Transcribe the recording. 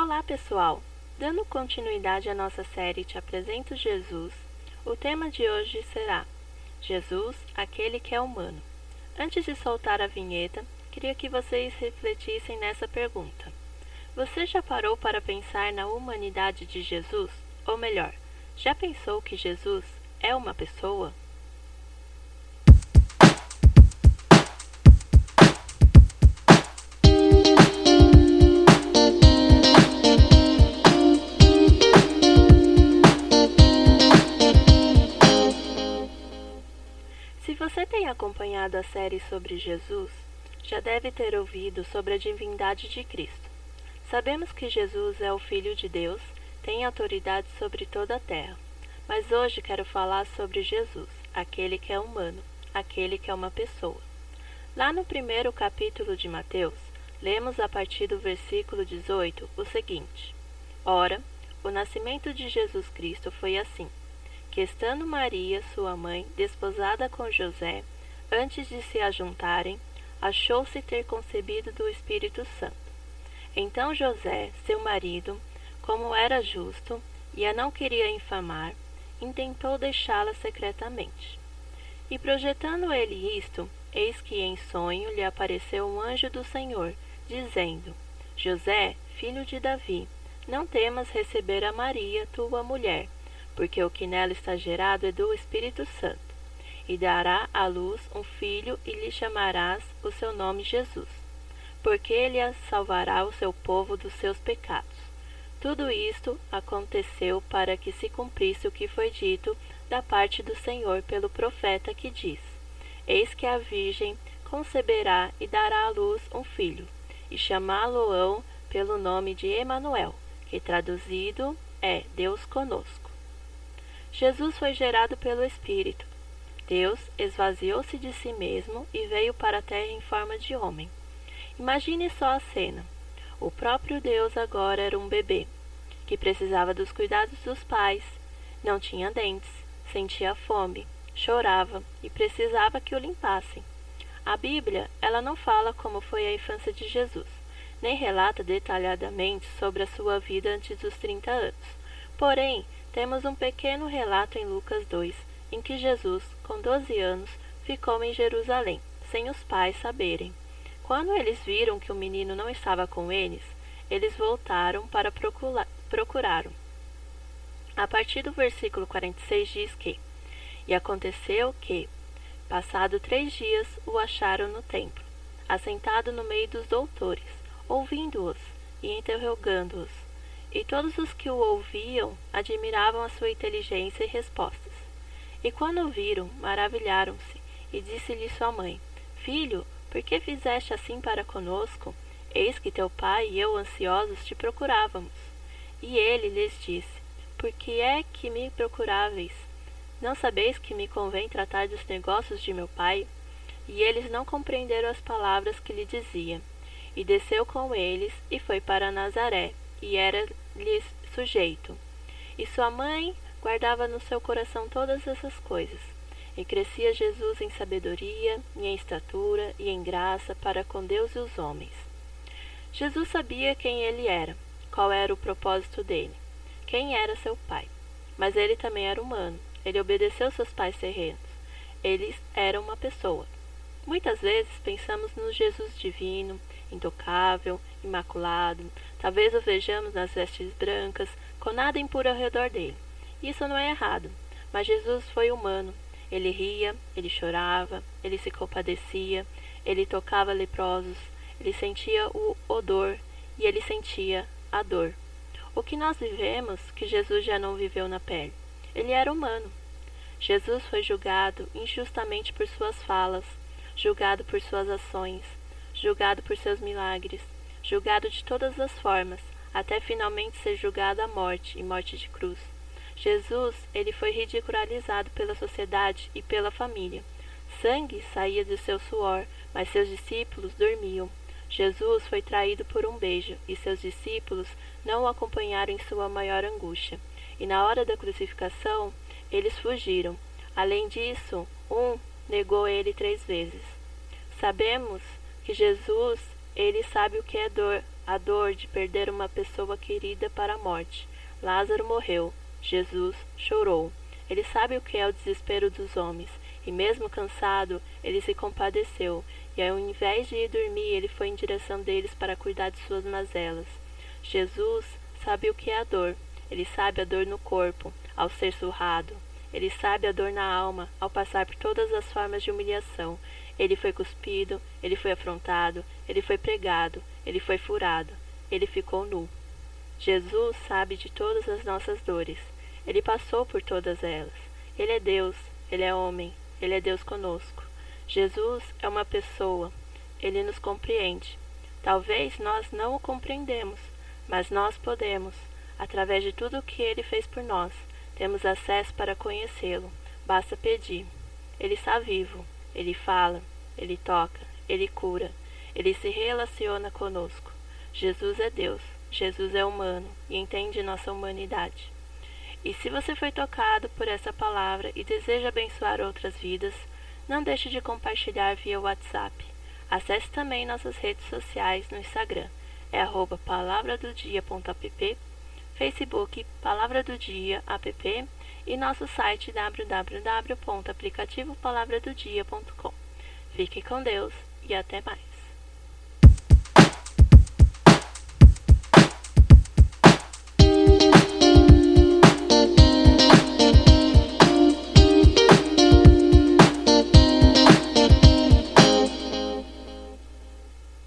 Olá, pessoal! Dando continuidade à nossa série Te Apresento Jesus, o tema de hoje será Jesus, aquele que é humano. Antes de soltar a vinheta, queria que vocês refletissem nessa pergunta. Você já parou para pensar na humanidade de Jesus? Ou melhor, já pensou que Jesus é uma pessoa? Se você tem acompanhado a série sobre Jesus, já deve ter ouvido sobre a divindade de Cristo. Sabemos que Jesus é o Filho de Deus, tem autoridade sobre toda a terra. Mas hoje quero falar sobre Jesus, aquele que é humano, aquele que é uma pessoa. Lá no primeiro capítulo de Mateus, lemos a partir do versículo 18 o seguinte: Ora, o nascimento de Jesus Cristo foi assim que estando Maria, sua mãe, desposada com José, antes de se ajuntarem, achou-se ter concebido do Espírito Santo. Então José, seu marido, como era justo e a não queria infamar, intentou deixá-la secretamente. E projetando ele isto, eis que em sonho lhe apareceu um anjo do Senhor, dizendo: José, filho de Davi, não temas receber a Maria, tua mulher porque o que nela está gerado é do Espírito Santo. E dará à luz um filho, e lhe chamarás o seu nome Jesus, porque ele salvará o seu povo dos seus pecados. Tudo isto aconteceu para que se cumprisse o que foi dito da parte do Senhor pelo profeta que diz: Eis que a Virgem conceberá e dará à luz um filho, e chamá-lo-ão pelo nome de Emanuel, que traduzido é Deus conosco. Jesus foi gerado pelo Espírito. Deus esvaziou-se de si mesmo e veio para a terra em forma de homem. Imagine só a cena. O próprio Deus agora era um bebê, que precisava dos cuidados dos pais, não tinha dentes, sentia fome, chorava e precisava que o limpassem. A Bíblia, ela não fala como foi a infância de Jesus, nem relata detalhadamente sobre a sua vida antes dos 30 anos. Porém, temos um pequeno relato em Lucas 2, em que Jesus, com 12 anos, ficou em Jerusalém, sem os pais saberem. Quando eles viram que o menino não estava com eles, eles voltaram para procurá-lo. A partir do versículo 46 diz que: E aconteceu que, passado três dias, o acharam no templo, assentado no meio dos doutores, ouvindo-os e interrogando-os. E todos os que o ouviam admiravam a sua inteligência e respostas. E quando o viram, maravilharam-se, e disse-lhe sua mãe: Filho, por que fizeste assim para conosco? Eis que teu pai e eu ansiosos te procurávamos. E ele lhes disse: Por que é que me procuráveis? Não sabeis que me convém tratar dos negócios de meu pai? E eles não compreenderam as palavras que lhe dizia. E desceu com eles e foi para Nazaré, e era-lhes sujeito. E sua mãe guardava no seu coração todas essas coisas. E crescia Jesus em sabedoria, e em estatura, e em graça para com Deus e os homens. Jesus sabia quem ele era, qual era o propósito dele, quem era seu pai. Mas ele também era humano, ele obedeceu seus pais terrenos. Ele era uma pessoa. Muitas vezes pensamos no Jesus divino, intocável, imaculado. Talvez o vejamos nas vestes brancas, com nada impuro ao redor dele. Isso não é errado, mas Jesus foi humano. Ele ria, ele chorava, ele se compadecia, ele tocava leprosos, ele sentia o odor e ele sentia a dor. O que nós vivemos que Jesus já não viveu na pele? Ele era humano. Jesus foi julgado injustamente por suas falas, julgado por suas ações, julgado por seus milagres, julgado de todas as formas, até finalmente ser julgado à morte e morte de cruz. Jesus, ele foi ridicularizado pela sociedade e pela família. Sangue saía do seu suor, mas seus discípulos dormiam. Jesus foi traído por um beijo, e seus discípulos não o acompanharam em sua maior angústia. E na hora da crucificação, eles fugiram. Além disso, um negou ele três vezes. Sabemos que Jesus, ele sabe o que é dor a dor de perder uma pessoa querida para a morte. Lázaro morreu. Jesus chorou. Ele sabe o que é o desespero dos homens, e mesmo cansado, ele se compadeceu, e ao invés de ir dormir, ele foi em direção deles para cuidar de suas mazelas. Jesus sabe o que é a dor. Ele sabe a dor no corpo, ao ser surrado. Ele sabe a dor na alma, ao passar por todas as formas de humilhação. Ele foi cuspido, ele foi afrontado, ele foi pregado, ele foi furado, ele ficou nu. Jesus sabe de todas as nossas dores. Ele passou por todas elas. Ele é Deus, ele é homem, ele é Deus conosco. Jesus é uma pessoa, ele nos compreende. Talvez nós não o compreendemos, mas nós podemos, através de tudo o que ele fez por nós, temos acesso para conhecê-lo. Basta pedir. Ele está vivo, ele fala, ele toca, ele cura, ele se relaciona conosco. Jesus é Deus, Jesus é humano e entende nossa humanidade. E se você foi tocado por essa palavra e deseja abençoar outras vidas, não deixe de compartilhar via WhatsApp. Acesse também nossas redes sociais no Instagram, é palavradodia.app, Facebook Palavra do Dia app e nosso site www.aplicativopalavradodia.com. Fique com Deus e até mais.